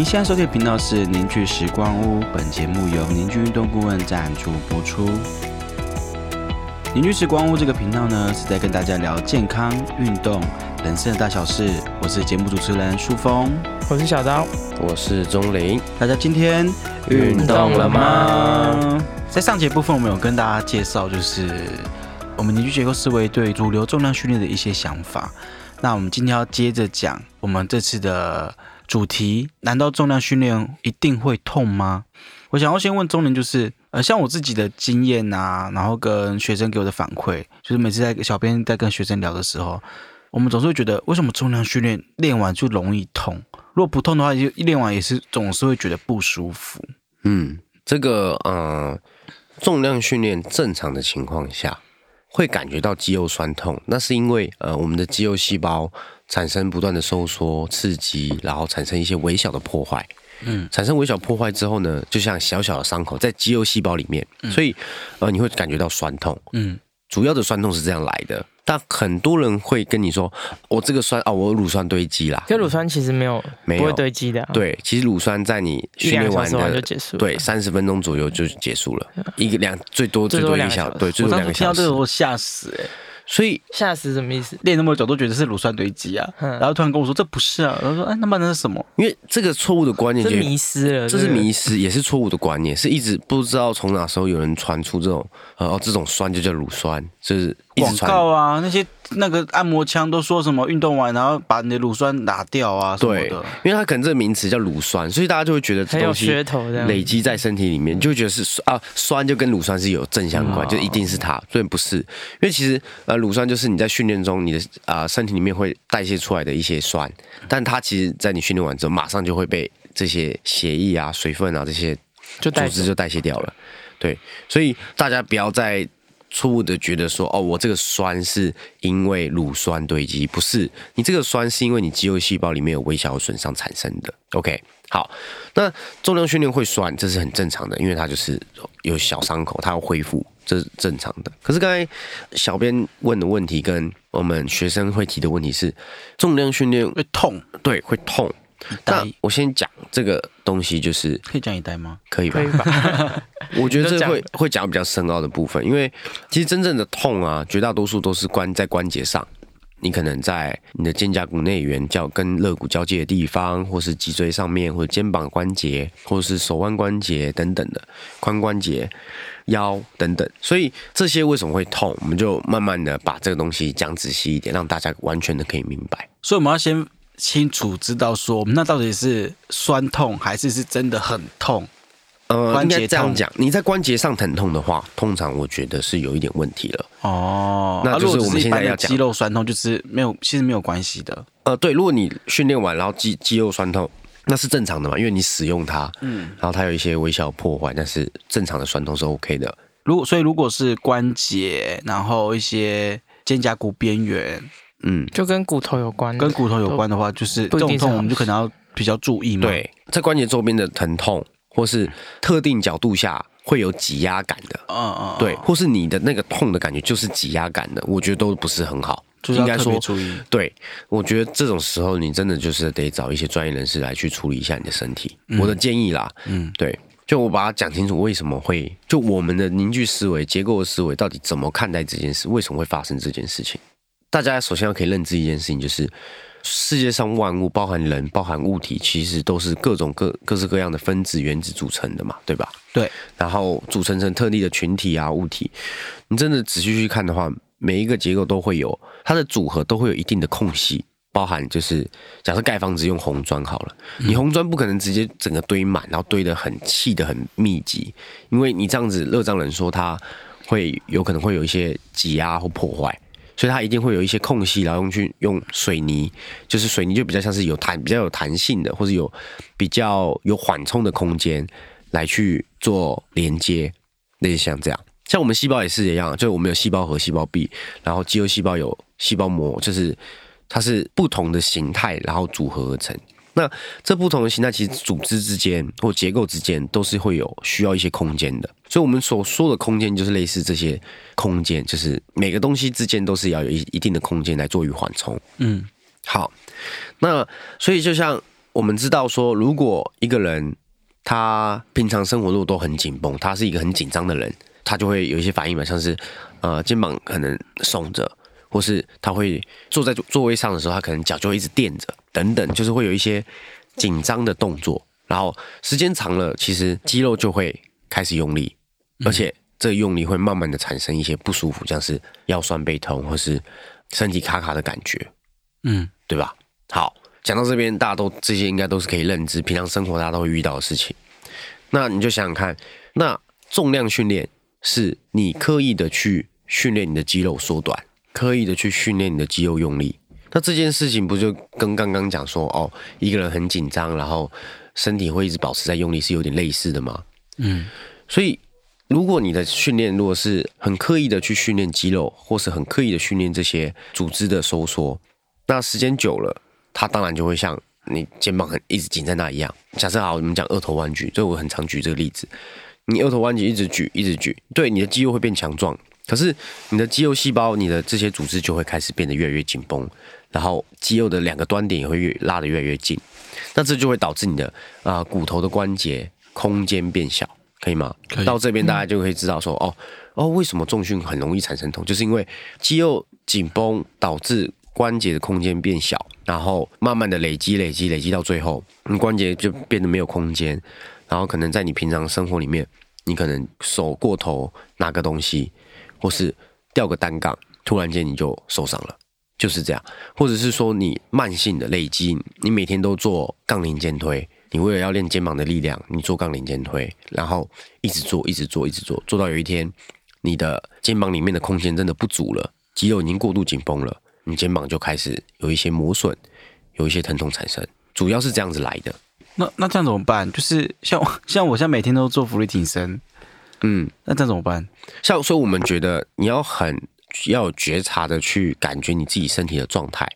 您现在收听的频道是凝聚时光屋，本节目由凝聚运动顾问赞助播出。凝聚时光屋这个频道呢，是在跟大家聊健康、运动、人生的大小事。我是节目主持人舒峰，我是小刀，我是钟林。大家今天运动了吗？在上节部分，我们有跟大家介绍，就是我们凝聚结构思维对主流重量训练的一些想法。那我们今天要接着讲我们这次的主题，难道重量训练一定会痛吗？我想要先问钟林，就是呃，像我自己的经验啊，然后跟学生给我的反馈，就是每次在小编在跟学生聊的时候，我们总是会觉得，为什么重量训练练完就容易痛？如果不痛的话，就练完也是总是会觉得不舒服。嗯，这个呃，重量训练正常的情况下会感觉到肌肉酸痛，那是因为呃，我们的肌肉细胞产生不断的收缩、刺激，然后产生一些微小的破坏。嗯，产生微小破坏之后呢，就像小小的伤口在肌肉细胞里面，所以呃，你会感觉到酸痛。嗯，主要的酸痛是这样来的。但很多人会跟你说，我这个酸啊，我乳酸堆积啦。可乳酸其实没有，没有堆积的。对，其实乳酸在你训练完的就结束，对，三十分钟左右就结束了，一个两最多最多一个小时，对，最多两个小时。我吓死哎！所以吓死什么意思？练那么久都觉得是乳酸堆积啊，然后突然跟我说这不是啊，然后说哎，那么那是什么？因为这个错误的观念就迷失了，这是迷失，也是错误的观念，是一直不知道从哪时候有人传出这种呃哦，这种酸就叫乳酸，就是广告啊那些。那个按摩枪都说什么运动完然后把你的乳酸拿掉啊什么的，因为它可能这个名词叫乳酸，所以大家就会觉得这东西累积在身体里面，就会觉得是啊酸就跟乳酸是有正相关，就一定是它，所以不是。因为其实呃乳酸就是你在训练中你的啊身体里面会代谢出来的一些酸，但它其实在你训练完之后马上就会被这些血液啊水分啊这些组织就代谢掉了。对，所以大家不要再。错误的觉得说哦，我这个酸是因为乳酸堆积，不是你这个酸是因为你肌肉细胞里面有微小的损伤产生的。OK，好，那重量训练会酸，这是很正常的，因为它就是有小伤口，它要恢复，这是正常的。可是刚才小编问的问题跟我们学生会提的问题是，重量训练会痛，对，会痛。那我先讲这个东西，就是可以讲一代吗？可以吧？我觉得这会会讲比较深奥的部分，因为其实真正的痛啊，绝大多数都是关在关节上。你可能在你的肩胛骨内缘交跟肋骨交界的地方，或是脊椎上面，或者肩膀关节，或者是手腕关节等等的髋关节、腰等等。所以这些为什么会痛？我们就慢慢的把这个东西讲仔细一点，让大家完全的可以明白。所以我们要先。清楚知道说，那到底是酸痛还是是真的很痛？呃，关节这样讲，你在关节上疼痛的话，通常我觉得是有一点问题了。哦，那就是我们现在要讲肌肉酸痛，就是没有，其实没有关系的。呃，对，如果你训练完然后肌肌肉酸痛，那是正常的嘛，因为你使用它，嗯，然后它有一些微小破坏，但是正常的酸痛是 OK 的。如果所以如果是关节，然后一些肩胛骨边缘。嗯，就跟骨头有关，跟骨头有关的话，就是这种痛，我们就可能要比较注意嘛。对，在关节周边的疼痛，或是特定角度下会有挤压感的，嗯嗯，对，或是你的那个痛的感觉就是挤压感的，我觉得都不是很好，应该说注意。对，我觉得这种时候你真的就是得找一些专业人士来去处理一下你的身体。我的建议啦，嗯，对，就我把它讲清楚，为什么会就我们的凝聚思维、结构的思维到底怎么看待这件事，为什么会发生这件事情？大家首先要可以认知一件事情，就是世界上万物，包含人、包含物体，其实都是各种各各式各样的分子、原子组成的嘛，对吧？对。然后组成成特定的群体啊，物体。你真的仔细去看的话，每一个结构都会有它的组合，都会有一定的空隙。包含就是，假设盖房子用红砖好了，你红砖不可能直接整个堆满，然后堆得很砌得很密集，因为你这样子，热胀冷缩，它会有可能会有一些挤压或破坏。所以它一定会有一些空隙，然后用去用水泥，就是水泥就比较像是有弹、比较有弹性的，或者有比较有缓冲的空间来去做连接，类似像这样。像我们细胞也是一样，就是我们有细胞核、细胞壁，然后肌肉细胞有细胞膜，就是它是不同的形态，然后组合而成。那这不同的形态，其实组织之间或结构之间都是会有需要一些空间的。所以，我们所说的空间，就是类似这些空间，就是每个东西之间都是要有一一定的空间来做于缓冲。嗯，好。那所以，就像我们知道说，如果一个人他平常生活路都很紧绷，他是一个很紧张的人，他就会有一些反应嘛，像是呃肩膀可能耸着，或是他会坐在座位上的时候，他可能脚就会一直垫着，等等，就是会有一些紧张的动作。然后时间长了，其实肌肉就会开始用力，而且这用力会慢慢的产生一些不舒服，像是腰酸背痛或是身体卡卡的感觉，嗯，对吧？好，讲到这边，大家都这些应该都是可以认知，平常生活大家都会遇到的事情。那你就想想看，那重量训练是你刻意的去训练你的肌肉缩短，刻意的去训练你的肌肉用力。那这件事情不就跟刚刚讲说哦，一个人很紧张，然后身体会一直保持在用力，是有点类似的吗？嗯，所以如果你的训练如果是很刻意的去训练肌肉，或是很刻意的训练这些组织的收缩，那时间久了，它当然就会像你肩膀很一直紧在那一样。假设好，我们讲二头弯举，这我很常举这个例子。你二头弯举一直举一直举，对你的肌肉会变强壮，可是你的肌肉细胞、你的这些组织就会开始变得越来越紧绷。然后肌肉的两个端点也会越拉得越来越近，那这就会导致你的啊骨头的关节空间变小，可以吗？以到这边大家就可以知道说，哦哦，为什么重训很容易产生痛，就是因为肌肉紧绷导致关节的空间变小，然后慢慢的累积累积累积到最后，你关节就变得没有空间，然后可能在你平常生活里面，你可能手过头拿个东西，或是吊个单杠，突然间你就受伤了。就是这样，或者是说你慢性的累积，你每天都做杠铃肩推，你为了要练肩膀的力量，你做杠铃肩推，然后一直做，一直做，一直做，做到有一天你的肩膀里面的空间真的不足了，肌肉已经过度紧绷了，你肩膀就开始有一些磨损，有一些疼痛产生，主要是这样子来的。那那这样怎么办？就是像像我现在每天都做浮力挺身，嗯，那这怎么办？像所以我们觉得你要很。要有觉察的去感觉你自己身体的状态，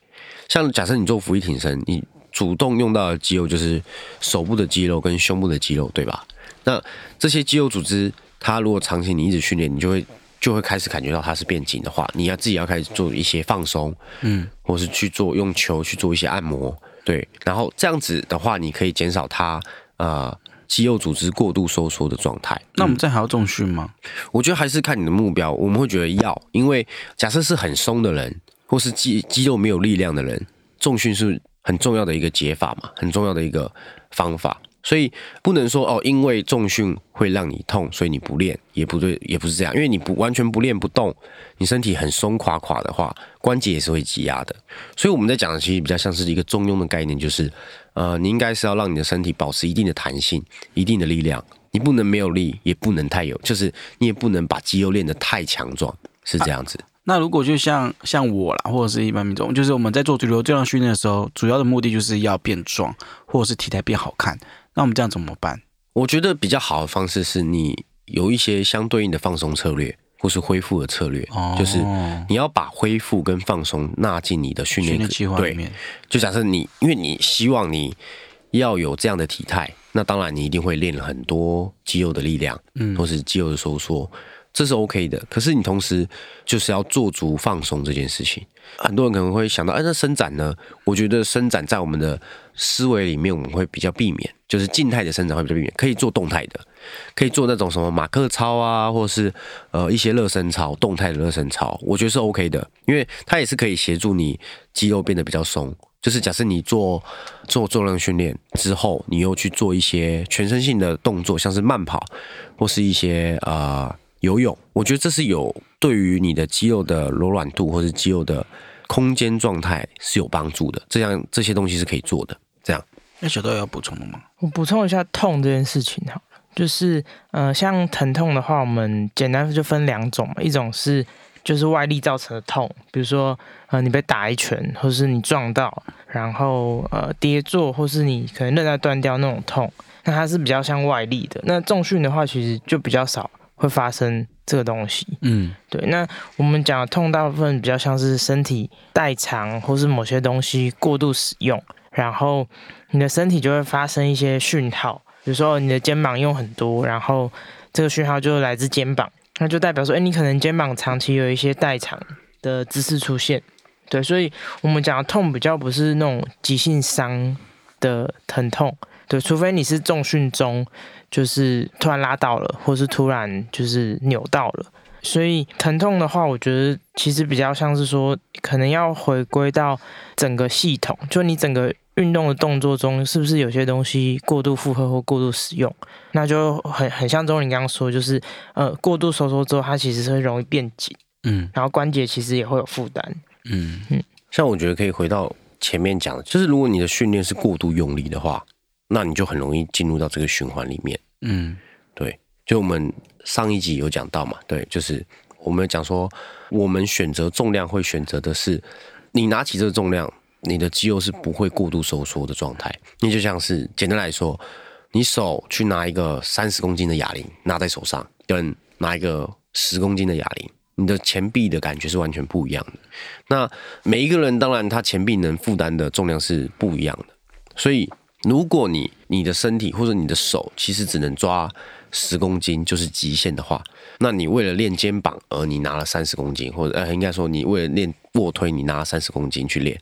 像假设你做俯卧挺身，你主动用到的肌肉就是手部的肌肉跟胸部的肌肉，对吧？那这些肌肉组织，它如果长期你一直训练，你就会就会开始感觉到它是变紧的话，你要自己要开始做一些放松，嗯，或是去做用球去做一些按摩，对，然后这样子的话，你可以减少它呃。肌肉组织过度收缩的状态，那我们这还要重训吗？我觉得还是看你的目标。我们会觉得要，因为假设是很松的人，或是肌肌肉没有力量的人，重训是很重要的一个解法嘛，很重要的一个方法。所以不能说哦，因为重训会让你痛，所以你不练也不对，也不是这样。因为你不完全不练不动，你身体很松垮垮的话，关节也是会挤压的。所以我们在讲的其实比较像是一个中庸的概念，就是呃，你应该是要让你的身体保持一定的弹性、一定的力量，你不能没有力，也不能太有，就是你也不能把肌肉练得太强壮，是这样子。那如果就像像我啦，或者是一般民众，就是我们在做主流这样训练的时候，主要的目的就是要变壮，或者是体态变好看。那我们这样怎么办？我觉得比较好的方式是你有一些相对应的放松策略，或是恢复的策略，就是你要把恢复跟放松纳进你的训练计划里面。就假设你，因为你希望你要有这样的体态，那当然你一定会练了很多肌肉的力量，嗯，或是肌肉的收缩。这是 OK 的，可是你同时就是要做足放松这件事情。很多人可能会想到，哎，那伸展呢？我觉得伸展在我们的思维里面，我们会比较避免，就是静态的伸展会比较避免，可以做动态的，可以做那种什么马克操啊，或是呃一些热身操，动态的热身操，我觉得是 OK 的，因为它也是可以协助你肌肉变得比较松。就是假设你做做重量训练之后，你又去做一些全身性的动作，像是慢跑或是一些呃。游泳，我觉得这是有对于你的肌肉的柔软度或者肌肉的空间状态是有帮助的。这样这些东西是可以做的。这样，那小豆要补充的吗？我补充一下痛这件事情哈，就是呃，像疼痛的话，我们简单就分两种嘛，一种是就是外力造成的痛，比如说呃你被打一拳，或是你撞到，然后呃跌坐，或是你可能韧带断掉那种痛，那它是比较像外力的。那重训的话，其实就比较少。会发生这个东西，嗯，对。那我们讲的痛，大部分比较像是身体代偿，或是某些东西过度使用，然后你的身体就会发生一些讯号，比如说你的肩膀用很多，然后这个讯号就来自肩膀，那就代表说，哎，你可能肩膀长期有一些代偿的姿势出现，对。所以我们讲的痛比较不是那种急性伤。的疼痛。对，除非你是重训中，就是突然拉到了，或是突然就是扭到了。所以疼痛的话，我觉得其实比较像是说，可能要回归到整个系统，就你整个运动的动作中，是不是有些东西过度负荷或过度使用，那就很很像钟林刚刚说，就是呃过度收缩之后，它其实是会容易变紧，嗯然后关节其实也会有负担。嗯像我觉得可以回到前面讲的，就是如果你的训练是过度用力的话，那你就很容易进入到这个循环里面。嗯对，就我们上一集有讲到嘛，对，就是我们讲说，我们选择重量会选择的是，你拿起这个重量，你的肌肉是不会过度收缩的状态。你就像是简单来说，你手去拿一个三十公斤的哑铃拿在手上，跟拿一个十公斤的哑铃，你的前臂的感觉是完全不一样的。那每一个人当然他前臂能负担的重量是不一样的，所以如果你你的身体或者你的手其实只能抓十公斤就是极限的话，那你为了练肩膀而你拿了三十公斤，或者呃应该说你为了练卧推你拿了三十公斤去练，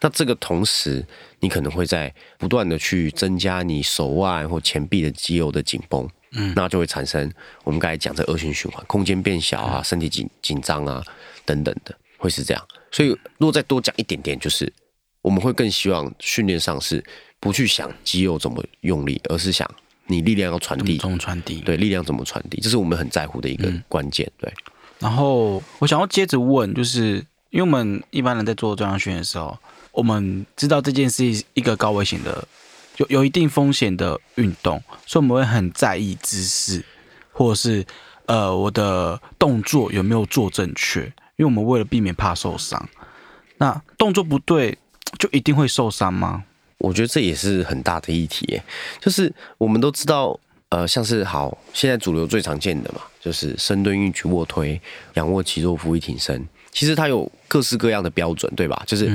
那这个同时你可能会在不断的去增加你手腕或前臂的肌肉的紧绷。嗯，那就会产生我们刚才讲这恶性循环，空间变小啊，身体紧紧张啊等等的，会是这样。所以如果再多讲一点点，就是我们会更希望训练上是不去想肌肉怎么用力，而是想你力量要传递，怎么传递？对，力量怎么传递，这是我们很在乎的一个关键。对，然后我想要接着问，就是因为我们一般人在做重量训练的时候，我们知道这件事是一个高危险的、有有一定风险的运动，所以我们会很在意姿势，或者是呃我的动作有没有做正确，因为我们为了避免怕受伤。那动作不对，就一定会受伤吗？我觉得这也是很大的议题耶，就是我们都知道，呃，像是好现在主流最常见的嘛，就是深蹲、硬举、卧推、仰卧起坐、俯卧挺身，其实它有各式各样的标准，对吧？就是、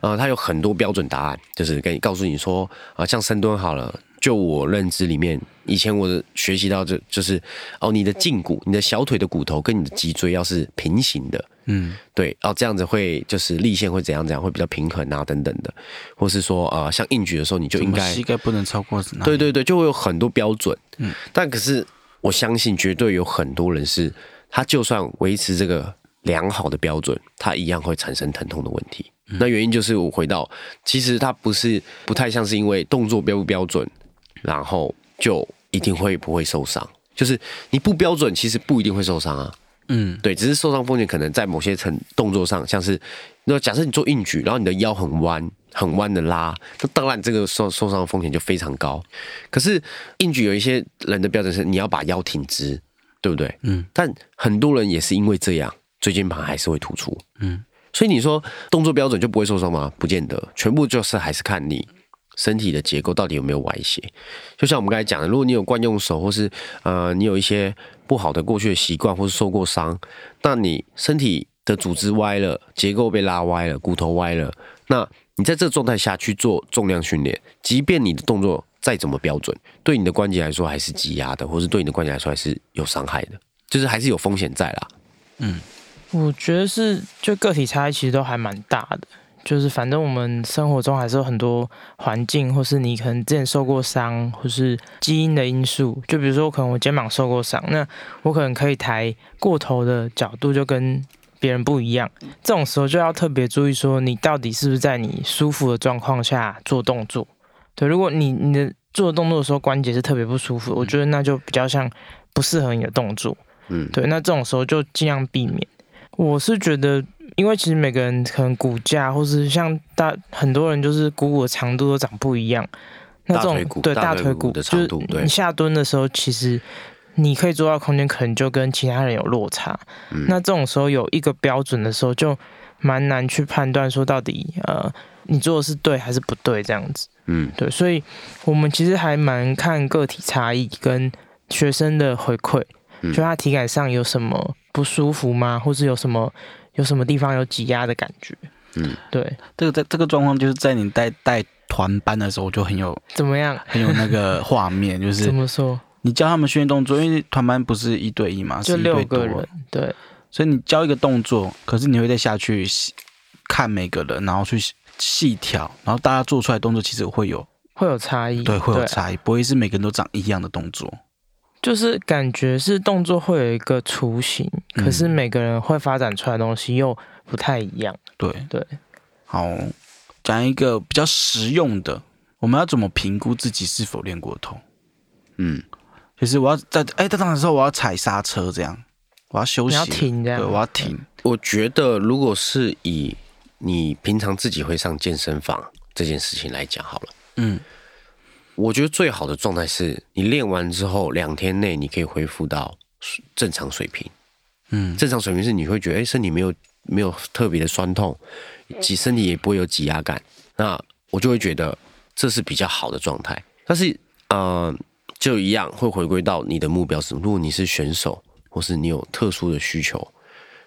呃，它有很多标准答案，就是给你告诉你说，啊、像深蹲好了。就我认知里面，以前我的学习到这就是哦，你的胫骨、你的小腿的骨头跟你的脊椎要是平行的，嗯。对，哦，这样子会就是立线会怎样怎样，会比较平衡啊，等等的，或是说呃，像硬举的时候，你就应该膝盖不能超过对对对，就会有很多标准。嗯。嗯，但可是我相信绝对有很多人是，他就算维持这个良好的标准，他一样会产生疼痛的问题。那原因就是我回到，其实它不是不太像是因为动作标不标准，然后就一定会不会受伤。就是你不标准，其实不一定会受伤啊。嗯对，只是受伤风险可能在某些层动作上，像是那假设你做硬举，然后你的腰很弯、很弯的拉，那当然这个受受伤的风险就非常高。可是硬举有一些人的标准是你要把腰挺直，对不对？嗯但很多人也是因为这样，椎间盘还是会突出。嗯所以你说动作标准就不会受伤吗？不见得，全部就是还是看你身体的结构到底有没有歪斜。就像我们刚才讲的，如果你有惯用手，或是呃你有一些不好的过去的习惯，或是受过伤，那你身体的组织歪了，结构被拉歪了，骨头歪了，那你在这状态下去做重量训练，即便你的动作再怎么标准，对你的关节来说还是挤压的，或是对你的关节来说还是有伤害的，就是还是有风险在啦。嗯我觉得是，就个体差异其实都还蛮大的。就是反正我们生活中还是有很多环境，或是你可能之前受过伤，或是基因的因素。就比如说，可能我肩膀受过伤，那我可能可以抬过头的角度就跟别人不一样。这种时候就要特别注意，说你到底是不是在你舒服的状况下做动作。对，如果你你的做动作的时候关节是特别不舒服，我觉得那就比较像不适合你的动作。嗯，对，那这种时候就尽量避免。我是觉得，因为其实每个人可能骨架，或是像大很多人就是股骨的长度都长不一样。那这种对大腿骨的长度你下蹲的时候，其实你可以做到空间可能就跟其他人有落差。嗯那这种时候有一个标准的时候，就蛮难去判断说到底呃你做的是对还是不对这样子。嗯对，所以我们其实还蛮看个体差异跟学生的回馈，嗯就他体感上有什么不舒服吗，或是有什么有什么地方有挤压的感觉？嗯，对，这个在这个状况就是在你带带团班的时候，就很有怎么样？很有那个画面，就是 怎么说？你教他们训练动作，因为团班不是一对一嘛，就是六个人，对，所以你教一个动作，可是你会再下去细看每个人，然后去细细调，然后大家做出来动作其实会有会有差异，对，会有差异，不会是每个人都长一样的动作。就是感觉是动作会有一个雏形，可是每个人会发展出来的东西又不太一样。对对，好，讲一个比较实用的，我们要怎么评估自己是否练过头？嗯，就是我要在哎，在当时候我要踩刹车，这样我要休息，要停这样，对，我要停。我觉得如果是以你平常自己会上健身房这件事情来讲好了，嗯。我觉得最好的状态是你练完之后两天内你可以恢复到正常水平，嗯，正常水平是你会觉得哎身体没有没有特别的酸痛，挤身体也不会有挤压感，那我就会觉得这是比较好的状态。但是呃就一样会回归到你的目标是，如果你是选手或是你有特殊的需求，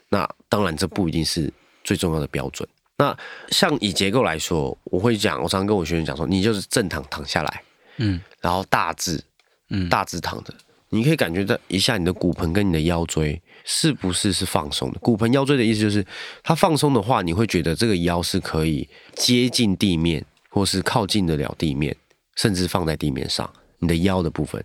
那当然这不一定是最重要的标准。那像以结构来说，我会讲，我常常跟我学员讲说，你就是正躺躺下来。嗯，然后大致，嗯，大致躺着，你可以感觉到一下你的骨盆跟你的腰椎是不是是放松的。骨盆腰椎的意思就是，它放松的话，你会觉得这个腰是可以接近地面，或是靠近得了地面，甚至放在地面上。你的腰的部分，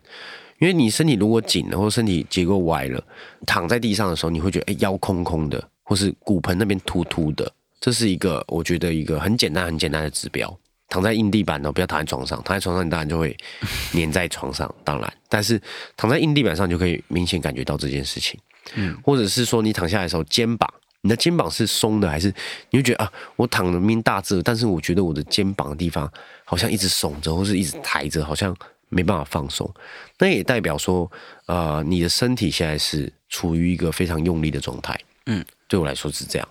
因为你身体如果紧了，或身体结构歪了，躺在地上的时候，你会觉得哎腰空空的，或是骨盆那边突突的，这是一个我觉得一个很简单很简单的指标。躺在硬地板哦，不要躺在床上。躺在床上，你当然就会 粘在床上。当然，但是躺在硬地板上，就可以明显感觉到这件事情。嗯，或者是说，你躺下来的时候，肩膀，你的肩膀是松的，还是你会觉得啊，我躺的明大字，但是我觉得我的肩膀的地方好像一直耸着，或是一直抬着，好像没办法放松。那也代表说，呃，你的身体现在是处于一个非常用力的状态。嗯，对我来说是这样。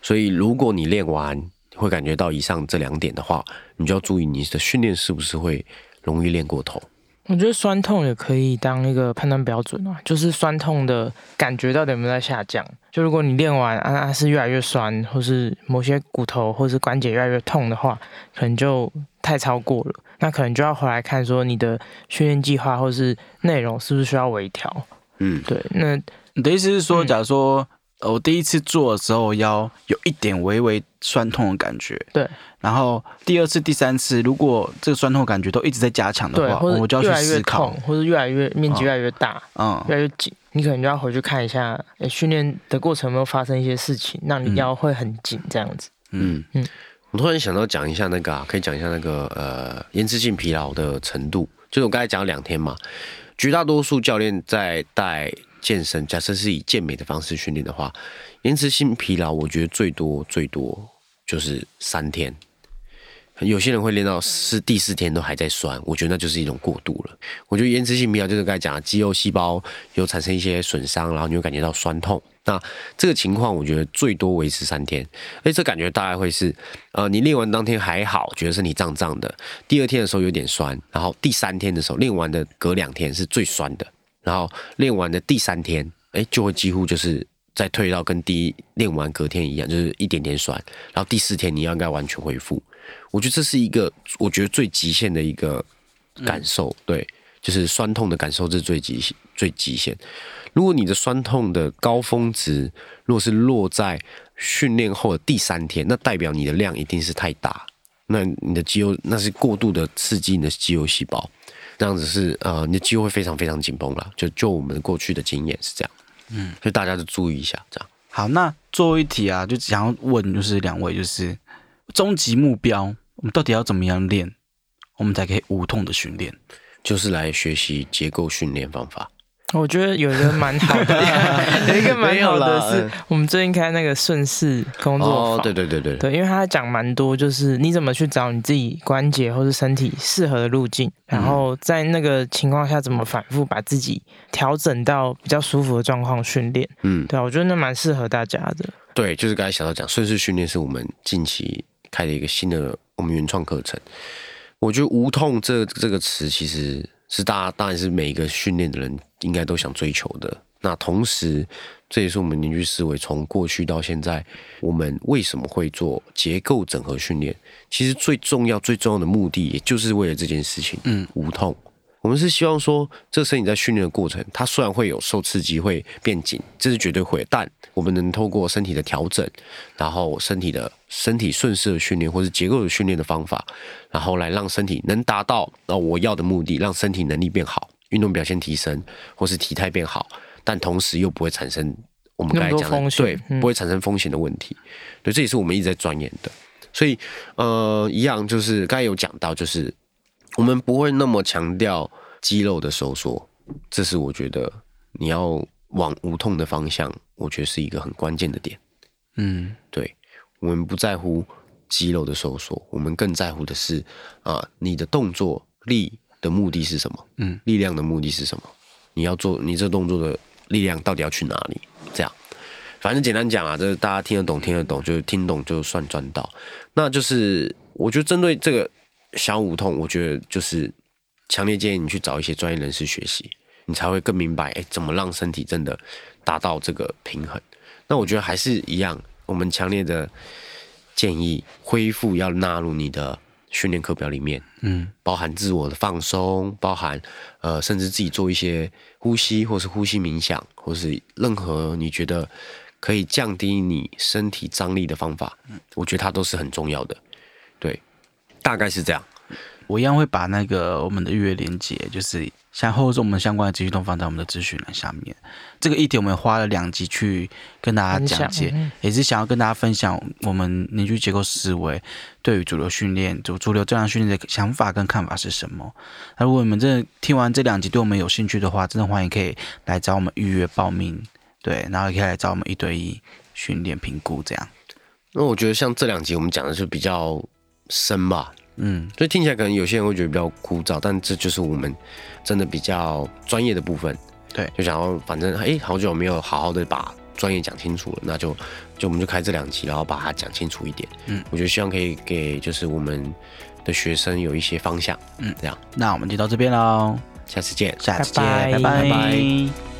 所以，如果你练完，会感觉到以上这两点的话，你就要注意你的训练是不是会容易练过头。我觉得酸痛也可以当一个判断标准啊，就是酸痛的感觉到底有没有在下降。就如果你练完啊是越来越酸，或是某些骨头或是关节越来越痛的话，可能就太超过了。那可能就要回来看说你的训练计划或是内容是不是需要微调。嗯，对。那你的意思是说，假如说。我第一次做的时候，腰有一点微微酸痛的感觉。对。然后第二次、第三次，如果这个酸痛感觉都一直在加强的话，我就要去思考，或者越来越面积越来越大，嗯，越来越紧，你可能就要回去看一下，训练的过程有没有发生一些事情，让你腰会很紧这样子。嗯嗯。我突然想到讲一下那个，啊，可以讲一下那个呃延迟性疲劳的程度，就是我刚才讲了两天嘛，绝大多数教练在带。健身，假设是以健美的方式训练的话，延迟性疲劳，我觉得最多最多就是三天。有些人会练到是第四天都还在酸，我觉得那就是一种过度了。我觉得延迟性疲劳就是刚才讲的肌肉细胞有产生一些损伤，然后你会感觉到酸痛。那这个情况，我觉得最多维持三天。哎，这感觉大概会是，呃，你练完当天还好，觉得身体胀胀的，第二天的时候有点酸，然后第三天的时候练完的隔两天是最酸的。然后练完的第三天，哎，就会几乎就是再退到跟第一练完隔天一样，就是一点点酸。然后第四天你要应该完全恢复。我觉得这是一个我觉得最极限的一个感受，对，就是酸痛的感受是最极限最极限。如果你的酸痛的高峰值如果是落在训练后的第三天，那代表你的量一定是太大，那你的肌肉那是过度的刺激你的肌肉细胞。这样子是呃，你的肌肉会非常非常紧绷了。就就我们过去的经验是这样，嗯，所以大家就注意一下。这样好，那最后一题啊，就想要问，就是两位，就是终极目标，我们到底要怎么样练，我们才可以无痛的训练？就是来学习结构训练方法。我觉得有一个蛮好的，有一个蛮好的是，我们最近开那个顺势工作坊，对对对对对，因为他讲蛮多，就是你怎么去找你自己关节或是身体适合的路径，然后在那个情况下怎么反复把自己调整到比较舒服的状况训练，嗯，对啊，我觉得那蛮适合大家的。对，就是刚才小到讲顺势训练是我们近期开的一个新的我们原创课程，我觉得无痛这这个词其实。是大家当然是每一个训练的人应该都想追求的。那同时，这也是我们凝聚思维从过去到现在，我们为什么会做结构整合训练？其实最重要、最重要的目的，也就是为了这件事情。嗯，无痛。我们是希望说，这个身体在训练的过程，它虽然会有受刺激会变紧，这是绝对会，但我们能透过身体的调整，然后身体的身体顺势的训练，或是结构的训练的方法，然后来让身体能达到呃我要的目的，让身体能力变好，运动表现提升，或是体态变好，但同时又不会产生我们刚才讲的对，嗯不会产生风险的问题。对，这也是我们一直在钻研的。所以呃，一样就是刚才有讲到，就是我们不会那么强调肌肉的收缩，这是我觉得你要往无痛的方向，我觉得是一个很关键的点。嗯对我们不在乎肌肉的收缩，我们更在乎的是啊、你的动作力的目的是什么？嗯，力量的目的是什么？你要做你这动作的力量到底要去哪里？这样，反正简单讲啊，这大家听得懂，听得懂，就是听懂就算赚到。那就是我觉得针对这个小无痛，我觉得就是强烈建议你去找一些专业人士学习，你才会更明白，哎，怎么让身体真的达到这个平衡。那我觉得还是一样，我们强烈的建议恢复要纳入你的训练课表里面，嗯包含自我的放松，包含呃，甚至自己做一些呼吸，或是呼吸冥想，或是任何你觉得可以降低你身体张力的方法，我觉得它都是很重要的。对，大概是这样。我一样会把那个我们的预约连接，就是像后中我们相关的资讯都放在我们的资讯栏下面。这个议题我们花了两集去跟大家讲解，嗯也是想要跟大家分享我们凝聚结构思维对于主流训练、主主流正量训练的想法跟看法是什么。那如果你们真的听完这两集对我们有兴趣的话，真的欢迎可以来找我们预约报名，对，然后也可以来找我们一对一训练评估这样。那我觉得像这两集我们讲的是比较深吧，嗯，所以听起来可能有些人会觉得比较枯燥，但这就是我们真的比较专业的部分。对。就想要反正哎，好久没有好好的把专业讲清楚了，那就就我们就开这两集，然后把它讲清楚一点。嗯，我觉得希望可以给就是我们的学生有一些方向。嗯。这样，那我们就到这边喽，下次见。下次见，拜。拜拜。拜拜